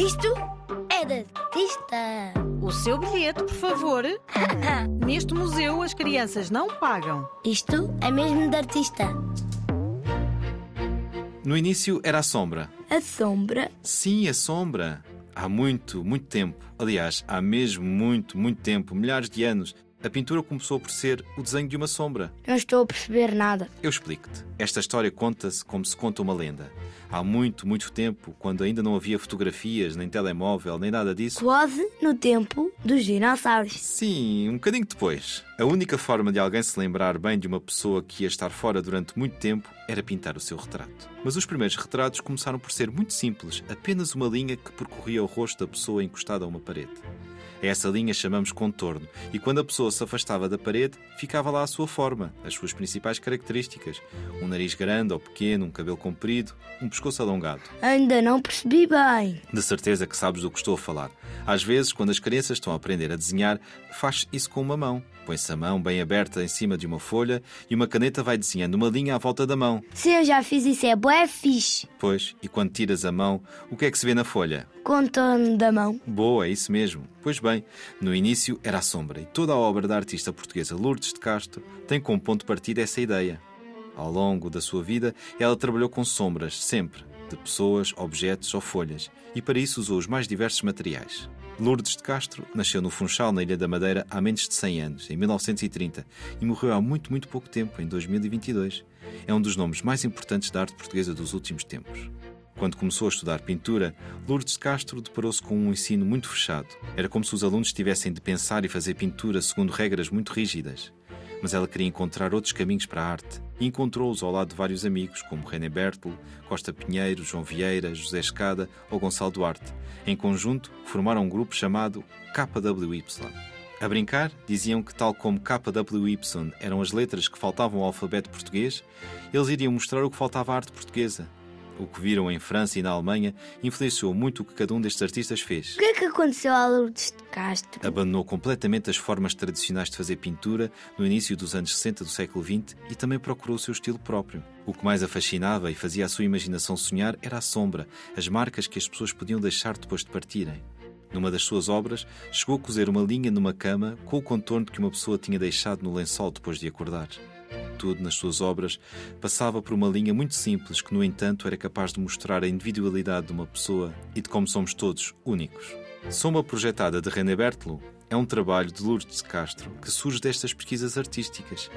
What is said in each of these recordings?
Isto é de artista. O seu bilhete, por favor. Neste museu as crianças não pagam. Isto é mesmo de artista. No início era a sombra. A sombra. Sim, a sombra. Há muito, muito tempo. Aliás, há mesmo muito, muito tempo milhares de anos a pintura começou por ser o desenho de uma sombra. Não estou a perceber nada. Eu explico-te. Esta história conta-se como se conta uma lenda. Há muito, muito tempo, quando ainda não havia fotografias, nem telemóvel, nem nada disso. Quase no tempo dos dinossauros. Sim, um bocadinho depois. A única forma de alguém se lembrar bem de uma pessoa que ia estar fora durante muito tempo era pintar o seu retrato. Mas os primeiros retratos começaram por ser muito simples, apenas uma linha que percorria o rosto da pessoa encostada a uma parede. A essa linha chamamos contorno, e quando a pessoa se afastava da parede, ficava lá a sua forma, as suas principais características: um nariz grande ou pequeno, um cabelo comprido, um pescoço alongado. Ainda não percebi bem. De certeza que sabes do que estou a falar. Às vezes, quando as crianças estão a aprender a desenhar, faz isso com uma mão. Põe-se a mão bem aberta em cima de uma folha e uma caneta vai desenhando uma linha à volta da mão. Se eu já fiz isso, é bué fixe. Pois, e quando tiras a mão, o que é que se vê na folha? Contorno da mão. Boa, é isso mesmo. Pois bem, no início era a sombra e toda a obra da artista portuguesa Lourdes de Castro tem como ponto de partida essa ideia. Ao longo da sua vida, ela trabalhou com sombras, sempre, de pessoas, objetos ou folhas, e para isso usou os mais diversos materiais. Lourdes de Castro nasceu no Funchal, na Ilha da Madeira, há menos de 100 anos, em 1930, e morreu há muito, muito pouco tempo, em 2022. É um dos nomes mais importantes da arte portuguesa dos últimos tempos. Quando começou a estudar pintura, Lourdes Castro deparou-se com um ensino muito fechado. Era como se os alunos tivessem de pensar e fazer pintura segundo regras muito rígidas. Mas ela queria encontrar outros caminhos para a arte e encontrou-os ao lado de vários amigos, como René Bertel, Costa Pinheiro, João Vieira, José Escada ou Gonçalo Duarte. Em conjunto, formaram um grupo chamado KWY. A brincar, diziam que, tal como KWY eram as letras que faltavam ao alfabeto português, eles iriam mostrar o que faltava à arte portuguesa, o que viram em França e na Alemanha influenciou muito o que cada um destes artistas fez. O que é que aconteceu a Lourdes de Castro? Abandonou completamente as formas tradicionais de fazer pintura no início dos anos 60 do século XX e também procurou o seu estilo próprio. O que mais a fascinava e fazia a sua imaginação sonhar era a sombra, as marcas que as pessoas podiam deixar depois de partirem. Numa das suas obras, chegou a cozer uma linha numa cama com o contorno que uma pessoa tinha deixado no lençol depois de acordar tudo nas suas obras, passava por uma linha muito simples que, no entanto, era capaz de mostrar a individualidade de uma pessoa e de como somos todos únicos. Sombra projetada de René Bertelo é um trabalho de Lourdes de Castro que surge destas pesquisas artísticas.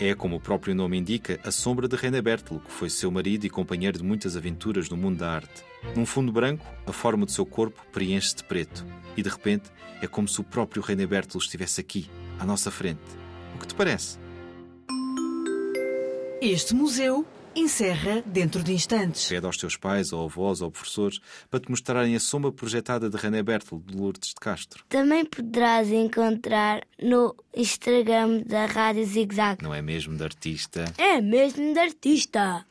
É, como o próprio nome indica, a sombra de René Bertelo, que foi seu marido e companheiro de muitas aventuras no mundo da arte. Num fundo branco, a forma do seu corpo preenche-se de preto e, de repente, é como se o próprio René Bertelo estivesse aqui, à nossa frente. O que te parece? Este museu encerra dentro de instantes. Pede aos teus pais, ou avós, ou professores para te mostrarem a sombra projetada de René Bertel, de Lourdes de Castro. Também poderás encontrar no Instagram da Rádio Zig Zag. Não é mesmo de artista? É mesmo de artista.